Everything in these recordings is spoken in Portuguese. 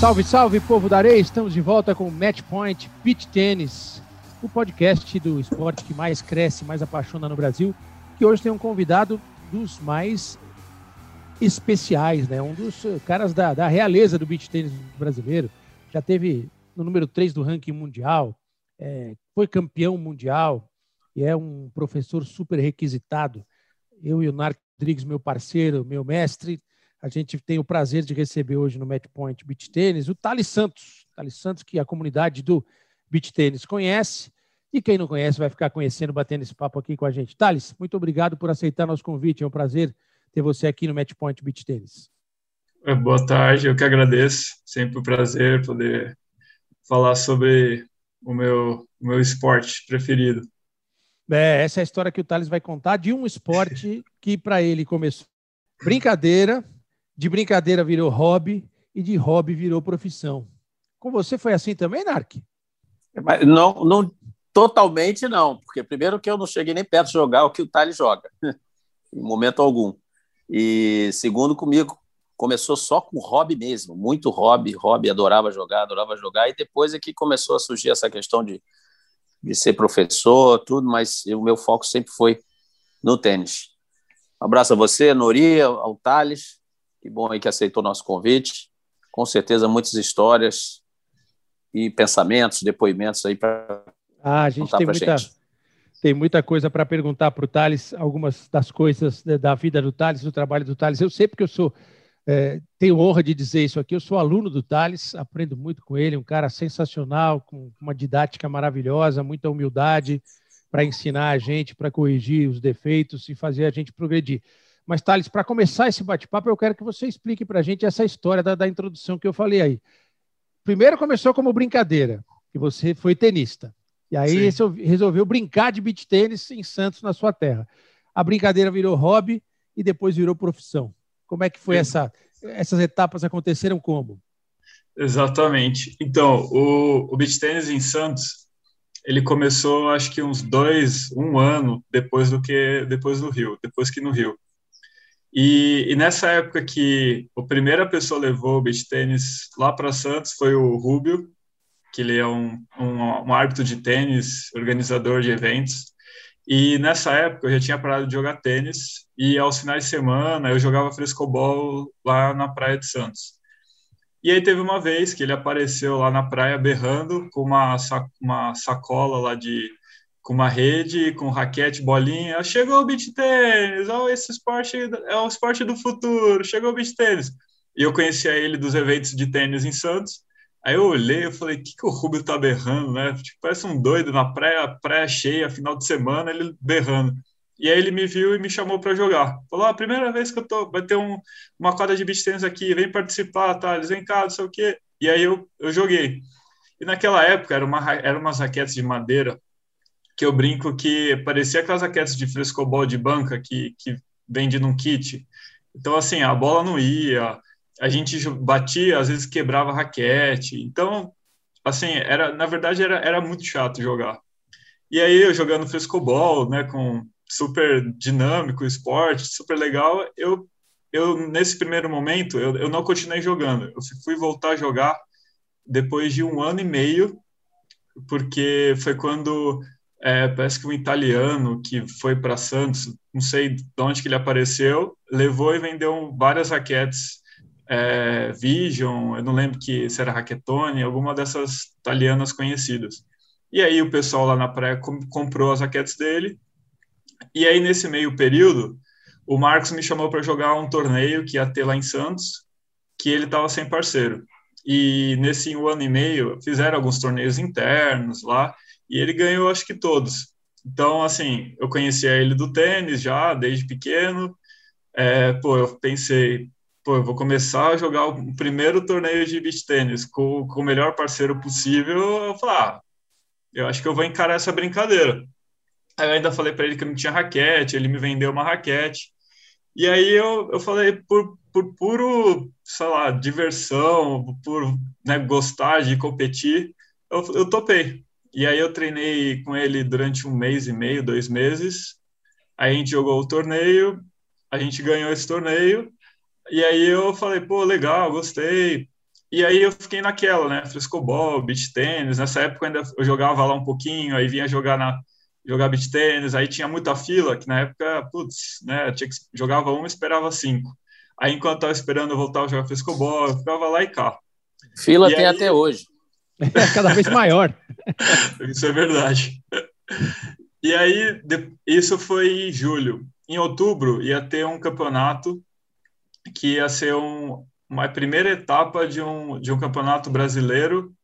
Salve, salve, povo da areia! Estamos de volta com o Match Point Beach Tennis, o podcast do esporte que mais cresce, mais apaixona no Brasil, que hoje tem um convidado dos mais especiais, né? Um dos caras da, da realeza do beach tênis brasileiro. Já teve no número 3 do ranking mundial, é, foi campeão mundial e é um professor super requisitado. Eu e o Narco Rodrigues, meu parceiro, meu mestre, a gente tem o prazer de receber hoje no Match Point Beach Tênis o Thales Santos. Thales Santos, que a comunidade do Beach Tênis conhece. E quem não conhece vai ficar conhecendo, batendo esse papo aqui com a gente. Thales, muito obrigado por aceitar nosso convite. É um prazer ter você aqui no Match Point Beach Tênis. É, boa tarde, eu que agradeço. Sempre um prazer poder falar sobre o meu, o meu esporte preferido. É, essa é a história que o Thales vai contar de um esporte que para ele começou brincadeira, de brincadeira virou hobby e de hobby virou profissão. Com você foi assim também, Narc? Não, não totalmente não, porque primeiro que eu não cheguei nem perto de jogar o que o Thales joga, em momento algum. E segundo, comigo começou só com hobby mesmo, muito hobby, hobby, adorava jogar, adorava jogar, e depois é que começou a surgir essa questão de, de ser professor, tudo, mas o meu foco sempre foi no tênis. Um abraço a você, Nori, ao Thales, que bom aí que aceitou nosso convite. Com certeza, muitas histórias e pensamentos, depoimentos aí para. Ah, a gente tem muita, gente. tem muita coisa para perguntar para o Thales, algumas das coisas da vida do Thales, do trabalho do Thales. Eu sei porque eu sou. É, tenho honra de dizer isso aqui. Eu sou aluno do Thales, aprendo muito com ele, um cara sensacional, com uma didática maravilhosa, muita humildade para ensinar a gente, para corrigir os defeitos e fazer a gente progredir. Mas, Thales, para começar esse bate-papo, eu quero que você explique para a gente essa história da, da, introdução que eu falei aí. Primeiro começou como brincadeira, que você foi tenista. E aí Sim. resolveu brincar de beach tênis em Santos, na sua terra. A brincadeira virou hobby e depois virou profissão. Como é que foi essa? Essas etapas aconteceram como? Exatamente. Então, o, o beach tênis em Santos, ele começou, acho que uns dois, um ano depois do que depois do Rio, depois que no Rio. E, e, nessa época que a primeira pessoa levou o beach tênis lá para Santos foi o Rubio, que ele é um, um, um, árbitro de tênis, organizador de eventos. E nessa época eu já tinha parado de jogar tênis e aos finais de semana eu jogava frescobol lá na praia de Santos. E aí teve uma vez que ele apareceu lá na praia berrando com uma, uma sacola lá de com uma rede, com raquete, bolinha. Chegou o beach tênis, oh, esse esporte é o esporte do futuro, chegou o beach tênis. E eu conhecia ele dos eventos de tênis em Santos. Aí eu olhei, eu falei, o que, que o Rubio tá berrando, né? Tipo, parece um doido na praia, praia cheia, final de semana, ele berrando. E aí ele me viu e me chamou para jogar. Falou, a ah, primeira vez que eu tô, vai ter um, uma quadra de beach tênis aqui, vem participar, tá? Eles vem cá, não sei o quê. E aí eu, eu joguei. E naquela época era uma, eram umas raquetes de madeira que eu brinco que parecia aquelas raquetes de frescobol de banca que, que vende num kit. Então, assim, a bola não ia, a gente batia, às vezes quebrava a raquete. Então, assim, era, na verdade, era, era muito chato jogar. E aí, eu jogando frescobol, né, com super dinâmico, esporte, super legal, eu, eu nesse primeiro momento, eu, eu não continuei jogando. Eu fui voltar a jogar depois de um ano e meio, porque foi quando é, parece que um italiano que foi para Santos, não sei de onde que ele apareceu, levou e vendeu várias raquetes é, Vision, eu não lembro que se era Raquetone, alguma dessas italianas conhecidas. E aí o pessoal lá na praia comprou as raquetes dele. E aí nesse meio período, o Marcos me chamou para jogar um torneio que ia ter lá em Santos, que ele estava sem parceiro. E nesse um ano e meio fizeram alguns torneios internos lá e ele ganhou acho que todos. Então, assim, eu conhecia ele do tênis já, desde pequeno. É, pô, eu pensei, pô, eu vou começar a jogar o primeiro torneio de beach tênis com, com o melhor parceiro possível. Eu falei, ah, eu acho que eu vou encarar essa brincadeira. Aí eu ainda falei para ele que não tinha raquete, ele me vendeu uma raquete. E aí eu, eu falei, por, por puro, sei lá, diversão, por né, gostar de competir, eu, eu topei. E aí eu treinei com ele durante um mês e meio, dois meses. Aí a gente jogou o torneio, a gente ganhou esse torneio. E aí eu falei, pô, legal, gostei. E aí eu fiquei naquela, né? Frescobol, beach tênis. Nessa época ainda eu jogava lá um pouquinho, aí vinha jogar na jogar beach tênis, aí tinha muita fila, que na época, putz, né, tinha que, jogava uma e esperava cinco. Aí enquanto eu tava esperando eu voltar a jogar frescobol, eu ficava lá e cá. Fila e tem aí... até hoje. É cada vez maior. Isso é verdade. E aí, isso foi em julho. Em outubro, ia ter um campeonato que ia ser um, uma primeira etapa de um, de um campeonato brasileiro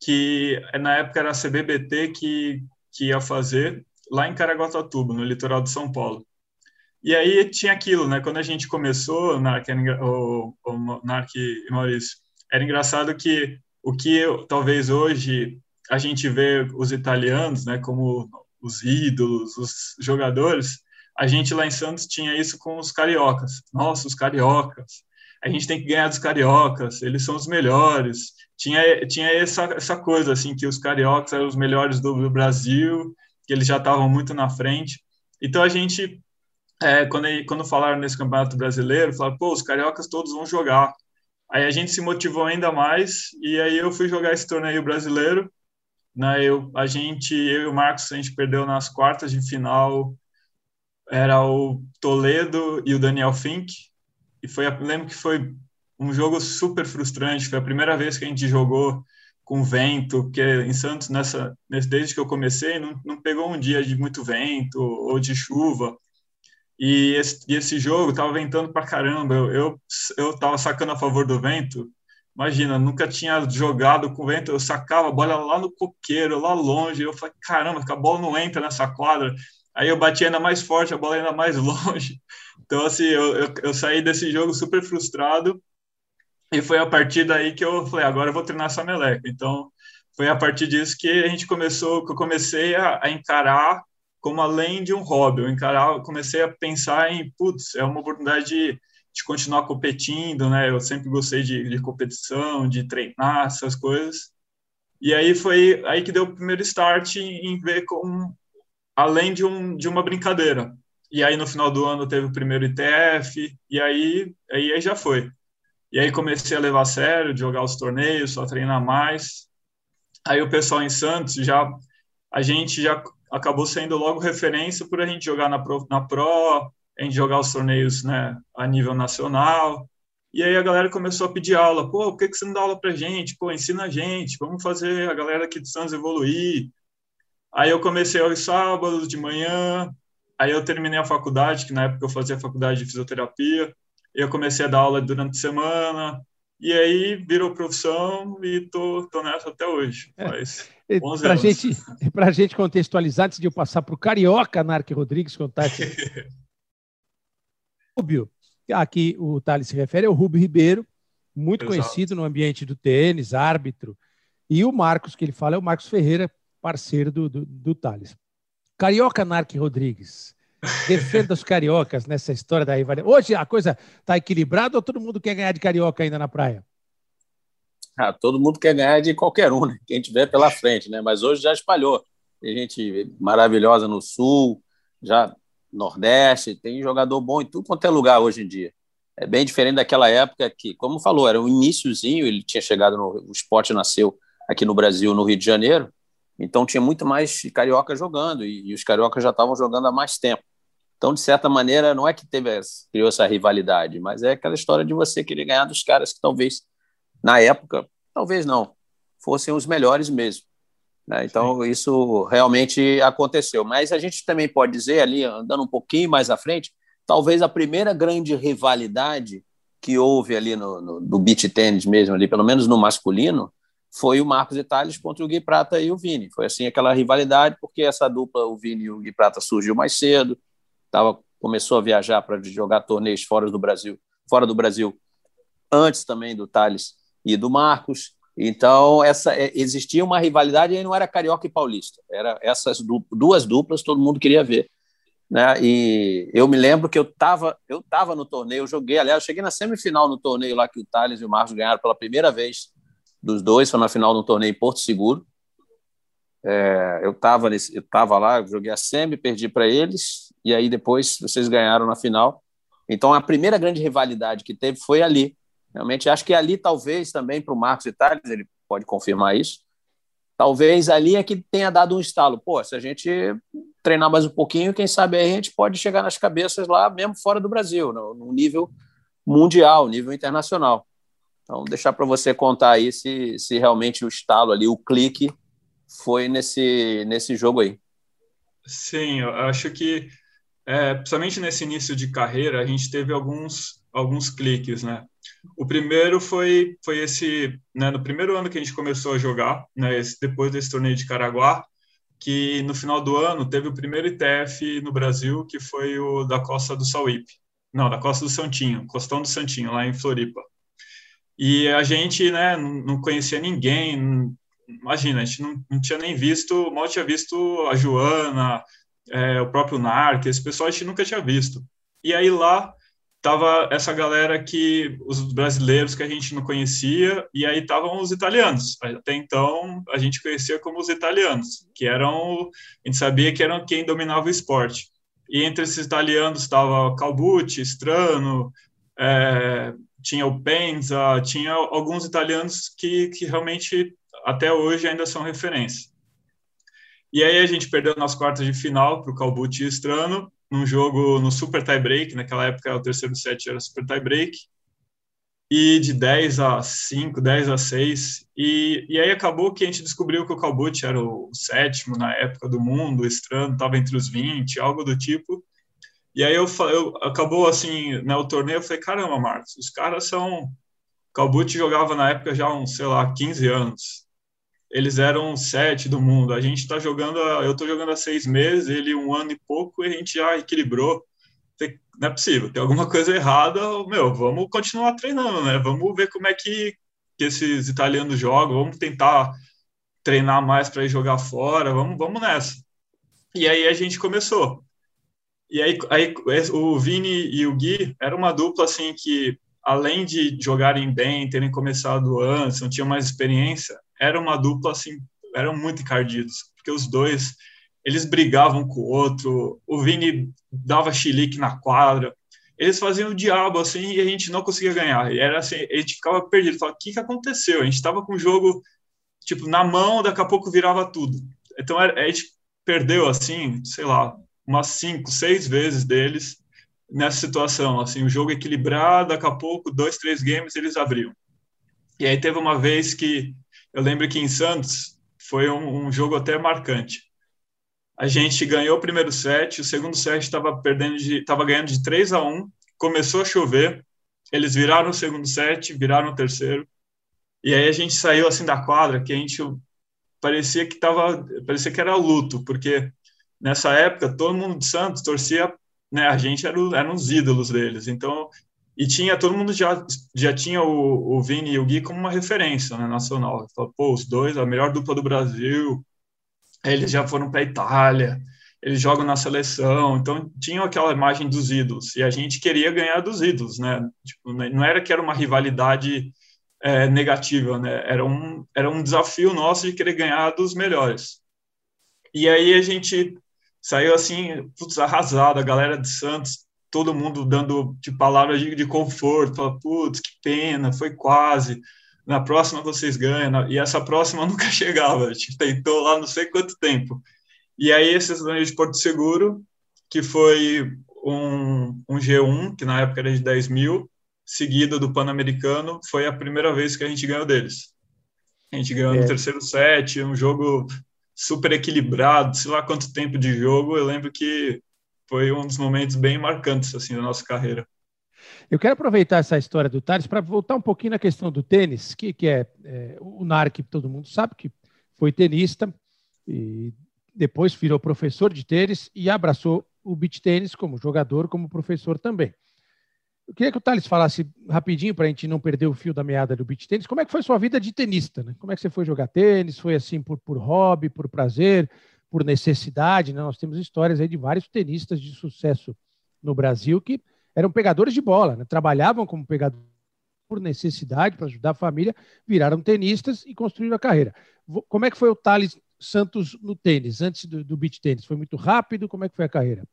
que na época era a CBBT que, que ia fazer lá em Caraguatatuba, no litoral de São Paulo. E aí tinha aquilo, né? Quando a gente começou, Narc, o, o Narc e Maurício, era engraçado que o que talvez hoje a gente vê os italianos, né, como os ídolos, os jogadores, a gente lá em Santos tinha isso com os cariocas. Nossa, os cariocas. A gente tem que ganhar dos cariocas, eles são os melhores. Tinha, tinha essa, essa coisa, assim, que os cariocas eram os melhores do, do Brasil, que eles já estavam muito na frente. Então a gente, é, quando, quando falaram nesse campeonato brasileiro, falaram, pô, os cariocas todos vão jogar. Aí a gente se motivou ainda mais, e aí eu fui jogar esse torneio brasileiro, né, eu, a gente, eu e o Marcos, a gente perdeu nas quartas de final, era o Toledo e o Daniel Fink, e foi, lembro que foi um jogo super frustrante, foi a primeira vez que a gente jogou com vento, porque em Santos, nessa, desde que eu comecei, não, não pegou um dia de muito vento ou de chuva, e esse, e esse jogo tava ventando pra caramba, eu, eu, eu tava sacando a favor do vento, Imagina, nunca tinha jogado com vento, eu sacava a bola lá no coqueiro, lá longe, eu falei, caramba, a bola não entra nessa quadra. Aí eu bati ainda mais forte, a bola ainda mais longe. Então, assim, eu, eu, eu saí desse jogo super frustrado e foi a partir daí que eu falei, agora eu vou treinar essa meleca. Então, foi a partir disso que a gente começou, que eu comecei a, a encarar como além de um hobby. Eu encarar, comecei a pensar em, putz, é uma oportunidade de de continuar competindo, né? Eu sempre gostei de, de competição, de treinar, essas coisas. E aí foi aí que deu o primeiro start em, em ver como além de, um, de uma brincadeira. E aí no final do ano teve o primeiro ITF, e aí, aí, aí já foi. E aí comecei a levar a sério, jogar os torneios, só treinar mais. Aí o pessoal em Santos já a gente já acabou sendo logo referência por a gente jogar na Pro, na Pro a gente jogar os torneios né, a nível nacional. E aí a galera começou a pedir aula. Pô, por que, que você não dá aula pra gente? Pô, ensina a gente, vamos fazer a galera aqui de Santos evoluir. Aí eu comecei aos sábados de manhã, aí eu terminei a faculdade, que na época eu fazia faculdade de fisioterapia, eu comecei a dar aula durante a semana, e aí virou profissão e tô, tô nessa até hoje. Faz é. Para gente, a gente contextualizar, antes de eu passar para o Carioca, Narc Rodrigues, contar Rubio, a que o Thales se refere, é o Rubio Ribeiro, muito Exato. conhecido no ambiente do tênis, árbitro. E o Marcos, que ele fala, é o Marcos Ferreira, parceiro do, do, do Thales. Carioca Narc Rodrigues. Defenda os cariocas nessa história da rivalidade. Hoje a coisa está equilibrada ou todo mundo quer ganhar de carioca ainda na praia? Ah, todo mundo quer ganhar de qualquer um, né? quem tiver pela frente, né? Mas hoje já espalhou. Tem gente maravilhosa no sul, já Nordeste, tem jogador bom em tudo quanto é lugar hoje em dia. É bem diferente daquela época que, como falou, era o iníciozinho, ele tinha chegado no o esporte nasceu aqui no Brasil, no Rio de Janeiro, então tinha muito mais carioca jogando e, e os cariocas já estavam jogando há mais tempo. Então, de certa maneira, não é que teve criou essa rivalidade, mas é aquela história de você querer ganhar dos caras que talvez na época, talvez não, fossem os melhores mesmo. Né? Então, Sim. isso realmente aconteceu. Mas a gente também pode dizer, ali, andando um pouquinho mais à frente, talvez a primeira grande rivalidade que houve ali no, no, no beach tennis mesmo, ali, pelo menos no masculino, foi o Marcos Itales contra o Gui Prata e o Vini. Foi assim aquela rivalidade, porque essa dupla, o Vini e o Gui Prata, surgiu mais cedo, tava, começou a viajar para jogar torneios fora do Brasil, fora do Brasil, antes também do Thales e do Marcos. Então, essa é, existia uma rivalidade e não era carioca e paulista. Era essas duas duplas todo mundo queria ver. Né? E eu me lembro que eu estava eu tava no torneio, eu joguei, aliás, eu cheguei na semifinal no torneio lá que o Thales e o Marcos ganharam pela primeira vez dos dois, foi na final do torneio em Porto Seguro. É, eu estava eu tava lá, joguei a semi, perdi para eles, e aí depois vocês ganharam na final. Então a primeira grande rivalidade que teve foi ali, Realmente acho que ali talvez também para o Marcos Itálios, ele pode confirmar isso, talvez ali é que tenha dado um estalo. Pô, se a gente treinar mais um pouquinho, quem sabe aí a gente pode chegar nas cabeças lá mesmo fora do Brasil, no, no nível mundial, nível internacional. Então, deixar para você contar aí se, se realmente o estalo ali, o clique, foi nesse, nesse jogo aí. Sim, eu acho que, é, principalmente nesse início de carreira, a gente teve alguns, alguns cliques, né? O primeiro foi, foi esse, né, no primeiro ano que a gente começou a jogar, né, esse, depois desse torneio de Caraguá, que no final do ano teve o primeiro ITF no Brasil, que foi o da Costa do Sauípe. Não, da Costa do Santinho, Costão do Santinho, lá em Floripa. E a gente, né, não conhecia ninguém, imagina, a gente não, não tinha nem visto, mal tinha visto a Joana, é, o próprio Narc, esse pessoal a gente nunca tinha visto. E aí lá tava essa galera que os brasileiros que a gente não conhecia e aí estavam os italianos. Até então a gente conhecia como os italianos, que eram a gente sabia que eram quem dominava o esporte. E entre esses italianos estava Calbucci, Strano, é, tinha o Penza, tinha alguns italianos que, que realmente até hoje ainda são referência. E aí a gente perdeu nas quartas de final para o Calbucci e Strano, num jogo no super tie break, naquela época o terceiro set era super tie break, e de 10 a 5, 10 a 6, e, e aí acabou que a gente descobriu que o Calbucci era o sétimo na época do mundo, o Strano estava entre os 20, algo do tipo, e aí eu, eu acabou assim, né, o torneio, eu falei, caramba, Marcos, os caras são... Calbucci jogava na época já uns, sei lá, 15 anos. Eles eram sete do mundo. A gente está jogando, eu estou jogando há seis meses, ele um ano e pouco, e a gente já equilibrou. Não é possível, tem alguma coisa errada, meu, vamos continuar treinando, né? Vamos ver como é que, que esses italianos jogam, vamos tentar treinar mais para ir jogar fora, vamos, vamos nessa. E aí a gente começou. E aí, aí o Vini e o Gui era uma dupla assim que além de jogarem bem, terem começado antes, não tinham mais experiência, era uma dupla assim, eram muito encardidos, porque os dois eles brigavam com o outro, o Vini dava chilique na quadra, eles faziam o diabo assim e a gente não conseguia ganhar. E era assim, a gente ficava perdido, falava, o que que aconteceu? A gente estava com o jogo tipo na mão, daqui a pouco virava tudo. Então a gente perdeu assim, sei lá, umas cinco, seis vezes deles nessa situação, assim, o jogo equilibrado, daqui a pouco, dois, três games eles abriam. E aí teve uma vez que, eu lembro que em Santos, foi um, um jogo até marcante. A gente ganhou o primeiro set, o segundo set estava perdendo de, estava ganhando de 3 a 1, começou a chover, eles viraram o segundo set, viraram o terceiro, e aí a gente saiu assim da quadra, que a gente parecia que tava, parecia que era luto, porque nessa época, todo mundo de Santos torcia, né? A gente era, eram os ídolos deles. Então, e tinha todo mundo já já tinha o, o Vini e o Gui como uma referência né, nacional. Pô, os dois, a melhor dupla do Brasil. Eles já foram para a Itália, eles jogam na seleção, então tinham aquela imagem dos ídolos e a gente queria ganhar dos ídolos, né? Tipo, né, não era que era uma rivalidade é, negativa, né? Era um era um desafio nosso de querer ganhar dos melhores. E aí a gente saiu assim, putz, arrasado, a galera de Santos, todo mundo dando de palavras de, de conforto, fala, putz, que pena, foi quase, na próxima vocês ganham, e essa próxima nunca chegava, a gente tentou lá não sei quanto tempo. E aí esses torneio de Porto Seguro, que foi um, um G1, que na época era de 10 mil, seguida do Pan-Americano, foi a primeira vez que a gente ganhou deles. A gente ganhou é. no terceiro set, um jogo super equilibrado, sei lá quanto tempo de jogo, eu lembro que foi um dos momentos bem marcantes assim da nossa carreira. Eu quero aproveitar essa história do Thales para voltar um pouquinho na questão do tênis, que, que é, é o Narc, todo mundo sabe que foi tenista e depois virou professor de tênis e abraçou o beach tênis como jogador, como professor também. Eu queria que o Thales falasse rapidinho para a gente não perder o fio da meada do beach tênis. Como é que foi sua vida de tenista? Né? Como é que você foi jogar tênis? Foi assim por, por hobby, por prazer, por necessidade? Né? Nós temos histórias aí de vários tenistas de sucesso no Brasil que eram pegadores de bola, né? trabalhavam como pegadores por necessidade, para ajudar a família, viraram tenistas e construíram a carreira. Como é que foi o Thales Santos no tênis, antes do, do beach tênis? Foi muito rápido? Como é que foi a carreira?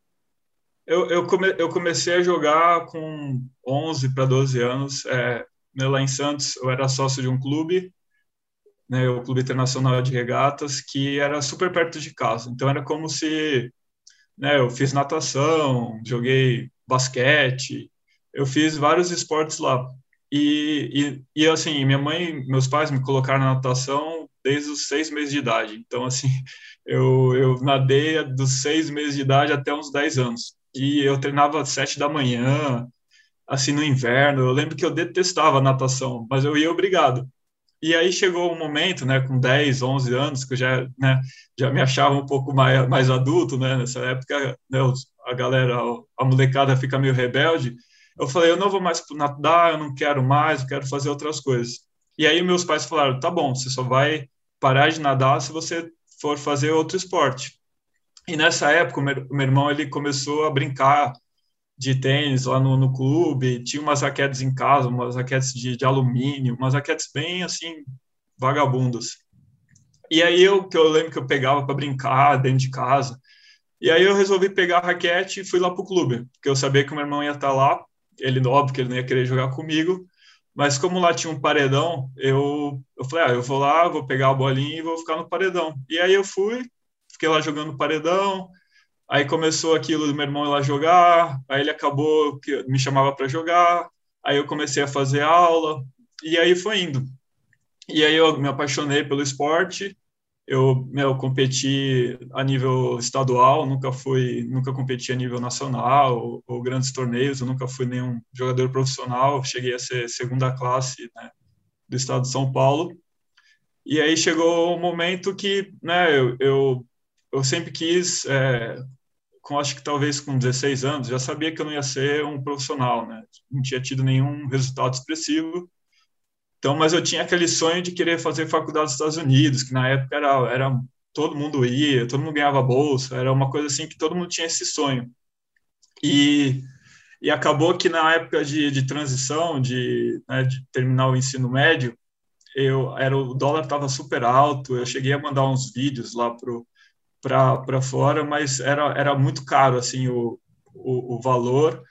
Eu, eu, come, eu comecei a jogar com 11 para 12 anos. É, lá em Santos, eu era sócio de um clube, né, o Clube Internacional de Regatas, que era super perto de casa. Então era como se, né, eu fiz natação, joguei basquete, eu fiz vários esportes lá. E, e, e assim, minha mãe, meus pais me colocaram na natação desde os seis meses de idade. Então, assim, eu, eu nadei dos seis meses de idade até uns dez anos. E eu treinava às sete da manhã, assim, no inverno. Eu lembro que eu detestava natação, mas eu ia obrigado. E aí chegou um momento, né, com 10, 11 anos, que eu já, né, já me achava um pouco mais, mais adulto, né, nessa época, né, a galera, a molecada fica meio rebelde. Eu falei, eu não vou mais nadar, eu não quero mais, eu quero fazer outras coisas. E aí meus pais falaram, tá bom, você só vai parar de nadar se você for fazer outro esporte. E nessa época, meu, meu irmão ele começou a brincar de tênis lá no, no, clube, tinha umas raquetes em casa, umas raquetes de, de alumínio, umas raquetes bem assim, vagabundas. E aí eu que eu lembro que eu pegava para brincar dentro de casa. E aí eu resolvi pegar a raquete e fui lá pro clube, porque eu sabia que o meu irmão ia estar lá. Ele óbvio que ele não ia querer jogar comigo, mas como lá tinha um paredão, eu eu falei, ah, eu vou lá, vou pegar a bolinha e vou ficar no paredão. E aí eu fui, fiquei lá jogando paredão, Aí começou aquilo do meu irmão ir lá jogar, aí ele acabou que me chamava para jogar, aí eu comecei a fazer aula, e aí foi indo. E aí eu me apaixonei pelo esporte, eu, meu, competi a nível estadual, nunca fui, nunca competi a nível nacional ou, ou, grandes torneios, eu nunca fui nenhum jogador profissional, cheguei a ser segunda classe né, do estado de São Paulo. E aí chegou o um momento que, né, eu, eu, eu sempre quis é, com acho que talvez com 16 anos, já sabia que eu não ia ser um profissional, né? Não tinha tido nenhum resultado expressivo. Então, mas eu tinha aquele sonho de querer fazer faculdade nos Estados Unidos, que na época era, era todo mundo ia, todo mundo ganhava bolsa, era uma coisa assim que todo mundo tinha esse sonho. E, e acabou que na época de, de transição, de, né, de terminar o ensino médio, eu era o dólar estava super alto, eu cheguei a mandar uns vídeos lá pro para fora, mas era, era muito caro assim o, o, o valor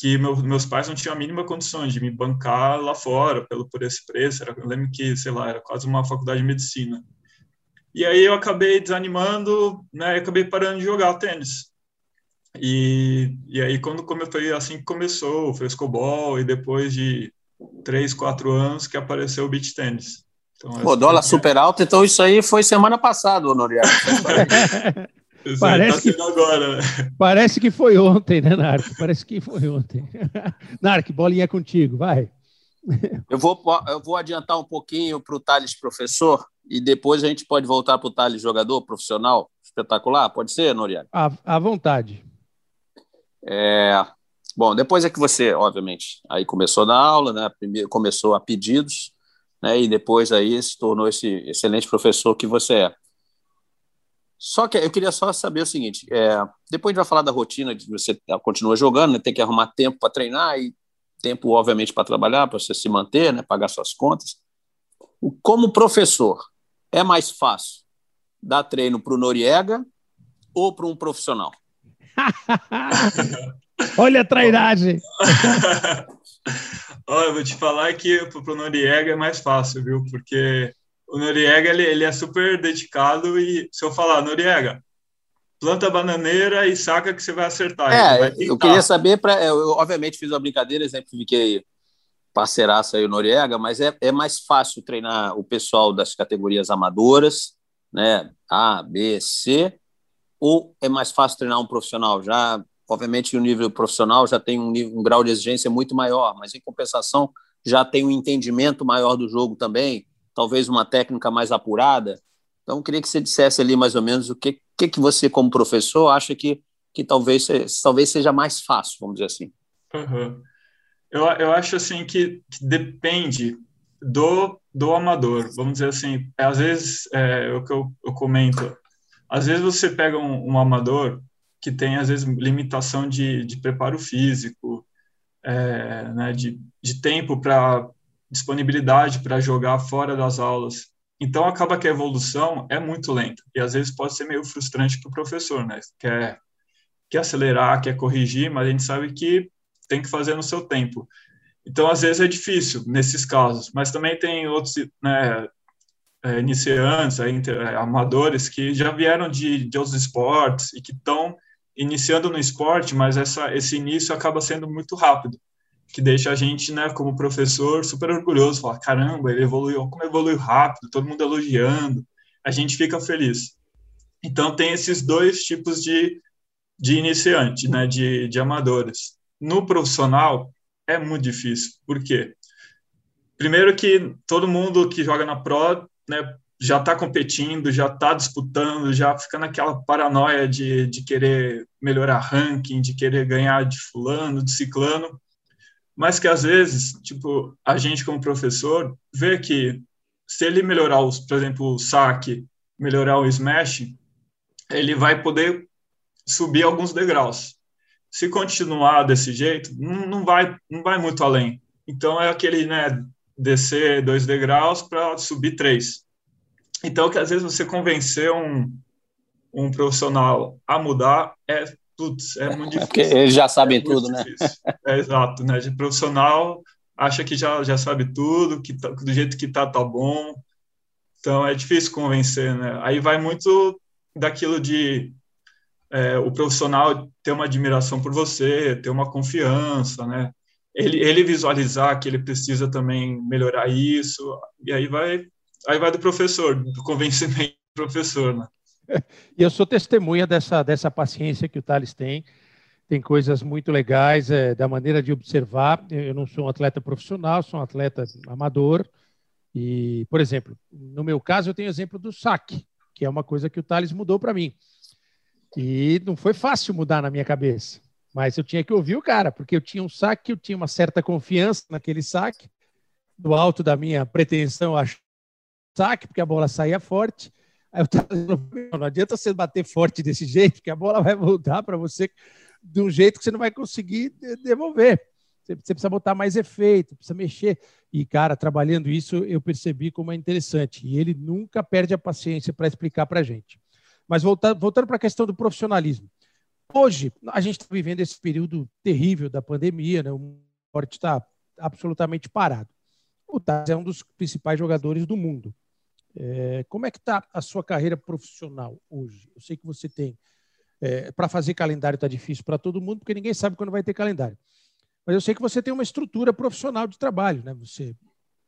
que meu, meus pais não tinham a mínima condição de me bancar lá fora pelo por esse preço. Era, eu lembro que, sei lá, era quase uma faculdade de medicina. E aí eu acabei desanimando, né? acabei parando de jogar tênis. E, e aí quando foi assim que começou o frescobol e depois de três, quatro anos que apareceu o beach tênis. Então, Pô, dólar super alto, então isso aí foi semana passada, Honoriaco. parece, que, agora. Né? parece que foi ontem, né, Narco? Parece que foi ontem. Narco, bolinha contigo, vai. Eu vou, eu vou adiantar um pouquinho para o Thales professor e depois a gente pode voltar para o Thales jogador profissional espetacular. Pode ser, Noriago? À, à vontade. É, bom, depois é que você, obviamente, aí começou na aula, né? Primeiro começou a pedidos né, e depois aí se tornou esse excelente professor que você é. Só que eu queria só saber o seguinte: é, depois a gente vai falar da rotina de você continua jogando, né, tem que arrumar tempo para treinar e tempo, obviamente, para trabalhar, para você se manter, né, pagar suas contas. Como professor, é mais fácil dar treino para o Noriega ou para um profissional? Olha a trairagem! Olha, eu vou te falar que para o Noriega é mais fácil, viu? Porque o Noriega ele, ele é super dedicado e se eu falar, Noriega, planta bananeira e saca que você vai acertar. É, vai eu queria saber, pra, eu obviamente fiz uma brincadeira, exemplifiquei parceiraço aí o Noriega, mas é, é mais fácil treinar o pessoal das categorias amadoras, né, A, B, C, ou é mais fácil treinar um profissional já Obviamente, o nível profissional já tem um, nível, um grau de exigência muito maior, mas em compensação já tem um entendimento maior do jogo também, talvez uma técnica mais apurada. Então, queria que você dissesse ali mais ou menos o que, que, que você, como professor, acha que, que talvez, talvez seja mais fácil, vamos dizer assim. Uhum. Eu, eu acho assim que, que, depende do, do amador, vamos dizer assim. Às vezes, é, o que eu, eu comento, às vezes você pega um, um amador que tem, às vezes, limitação de, de preparo físico, é, né, de, de tempo para disponibilidade para jogar fora das aulas. Então, acaba que a evolução é muito lenta e, às vezes, pode ser meio frustrante para o professor, né? Quer, quer acelerar, quer corrigir, mas a gente sabe que tem que fazer no seu tempo. Então, às vezes é difícil nesses casos, mas também tem outros né, é, iniciantes, é, amadores que já vieram de, de outros esportes e que estão iniciando no esporte, mas essa, esse início acaba sendo muito rápido, que deixa a gente, né, como professor, super orgulhoso, falar, caramba, ele evoluiu, como evoluiu rápido, todo mundo elogiando, a gente fica feliz. Então, tem esses dois tipos de, de iniciante, né, de, de amadores. No profissional, é muito difícil. Por quê? Primeiro que todo mundo que joga na Pro né, já está competindo, já está disputando, já fica naquela paranoia de, de querer melhorar ranking, de querer ganhar de fulano, de ciclano, mas que às vezes, tipo, a gente como professor vê que se ele melhorar, os, por exemplo, o saque, melhorar o smash, ele vai poder subir alguns degraus. Se continuar desse jeito, não, não vai não vai muito além. Então é aquele, né, descer dois degraus para subir três. Então, que às vezes você convencer um, um profissional a mudar é, putz, é muito difícil. Porque eles já sabem é tudo, né? É, exato, né? De profissional acha que já, já sabe tudo, que tá, do jeito que tá, tá bom. Então, é difícil convencer, né? Aí vai muito daquilo de é, o profissional ter uma admiração por você, ter uma confiança, né? ele, ele visualizar que ele precisa também melhorar isso, e aí vai, aí vai do professor, do convencimento do professor, né? E eu sou testemunha dessa, dessa paciência que o Thales tem. Tem coisas muito legais é, da maneira de observar. Eu não sou um atleta profissional, sou um atleta amador. E, por exemplo, no meu caso, eu tenho exemplo do saque, que é uma coisa que o Thales mudou para mim. E não foi fácil mudar na minha cabeça. Mas eu tinha que ouvir o cara, porque eu tinha um saque, eu tinha uma certa confiança naquele saque, do alto da minha pretensão a saque, porque a bola saía forte. Aí eu tava não adianta você bater forte desse jeito, porque a bola vai voltar para você de um jeito que você não vai conseguir devolver. Você precisa botar mais efeito, precisa mexer. E, cara, trabalhando isso, eu percebi como é interessante. E ele nunca perde a paciência para explicar para a gente. Mas voltando, voltando para a questão do profissionalismo. Hoje, a gente está vivendo esse período terrível da pandemia, né? o esporte está absolutamente parado. O Taz é um dos principais jogadores do mundo. É, como é que está a sua carreira profissional hoje? Eu sei que você tem. É, para fazer calendário está difícil para todo mundo, porque ninguém sabe quando vai ter calendário. Mas eu sei que você tem uma estrutura profissional de trabalho, né? Você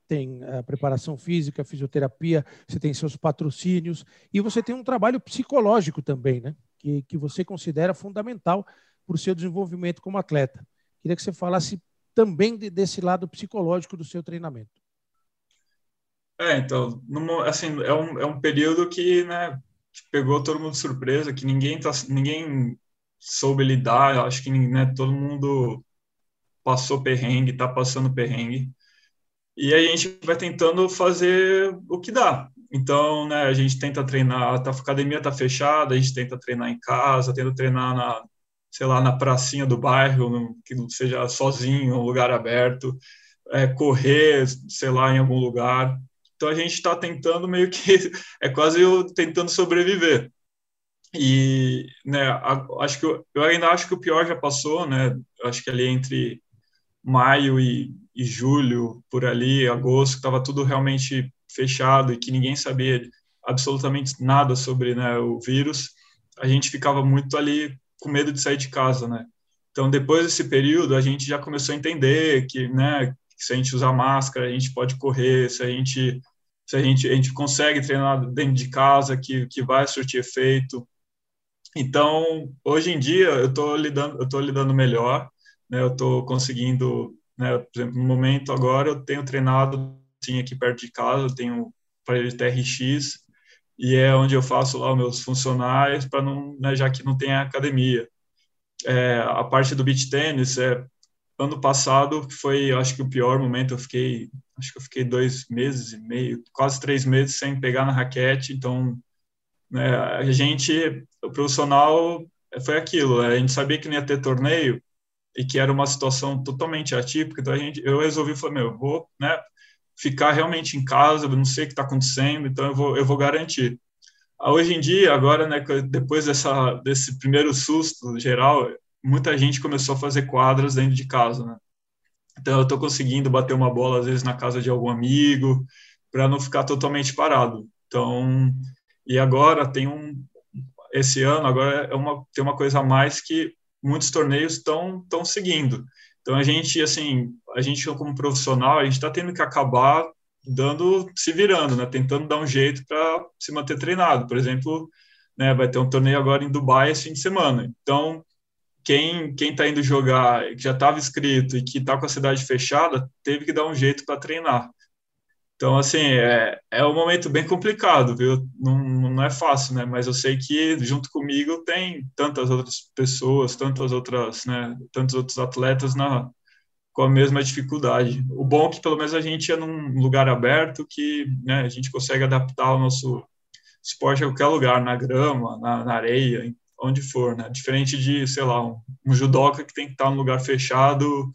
tem a preparação física, fisioterapia, você tem seus patrocínios e você tem um trabalho psicológico também, né? que, que você considera fundamental para o seu desenvolvimento como atleta. Queria que você falasse também de, desse lado psicológico do seu treinamento. É, então, assim, é um, é um período que, né, que pegou todo mundo de surpresa, que ninguém, tá, ninguém soube lidar, acho que né, todo mundo passou perrengue, está passando perrengue, e a gente vai tentando fazer o que dá. Então, né, a gente tenta treinar, tá, a academia está fechada, a gente tenta treinar em casa, tenta treinar na, sei lá, na pracinha do bairro, que não seja sozinho, um lugar aberto, é, correr, sei lá, em algum lugar. Então a gente está tentando meio que é quase eu tentando sobreviver. E, né, acho que eu, eu ainda acho que o pior já passou, né? Acho que ali entre maio e, e julho, por ali, agosto, estava tudo realmente fechado e que ninguém sabia absolutamente nada sobre né, o vírus, a gente ficava muito ali com medo de sair de casa, né? Então, depois desse período, a gente já começou a entender que, né, que se a gente usar máscara, a gente pode correr, se a gente se a gente a gente consegue treinar dentro de casa, que que vai surtir efeito. Então, hoje em dia, eu estou lidando eu lidando melhor, né? Eu estou conseguindo, né, por exemplo, no momento agora eu tenho treinado assim, aqui perto de casa, eu tenho aparelho TRX, e é onde eu faço lá os meus funcionários, para não, né, já que não tem academia. É, a parte do beach tênis, é, ano passado foi, acho que o pior momento, eu fiquei, acho que eu fiquei dois meses e meio, quase três meses sem pegar na raquete, então, né, a gente, o profissional, foi aquilo, né, a gente sabia que não ia ter torneio, e que era uma situação totalmente atípica, então a gente, eu resolvi, falei, meu, eu vou, né, ficar realmente em casa, eu não sei o que está acontecendo, então eu vou, eu vou garantir. Ah, hoje em dia, agora, né, depois dessa, desse primeiro susto geral, muita gente começou a fazer quadras dentro de casa, né? Então eu estou conseguindo bater uma bola às vezes na casa de algum amigo para não ficar totalmente parado. Então e agora tem um esse ano agora é uma tem uma coisa a mais que muitos torneios estão estão seguindo. Então a gente assim a gente como profissional a gente está tendo que acabar dando se virando, né? Tentando dar um jeito para se manter treinado. Por exemplo, né? Vai ter um torneio agora em Dubai esse fim de semana. Então quem quem está indo jogar, que já estava inscrito e que está com a cidade fechada, teve que dar um jeito para treinar. Então, assim, é, é um momento bem complicado, viu? Não, não é fácil, né? Mas eu sei que junto comigo tem tantas outras pessoas, tantas outras, né? Tantos outros atletas na, com a mesma dificuldade. O bom é que pelo menos a gente é num lugar aberto que né, a gente consegue adaptar o nosso esporte a qualquer lugar, na grama, na, na areia, onde for, né? Diferente de, sei lá, um, um judoca que tem que estar num lugar fechado,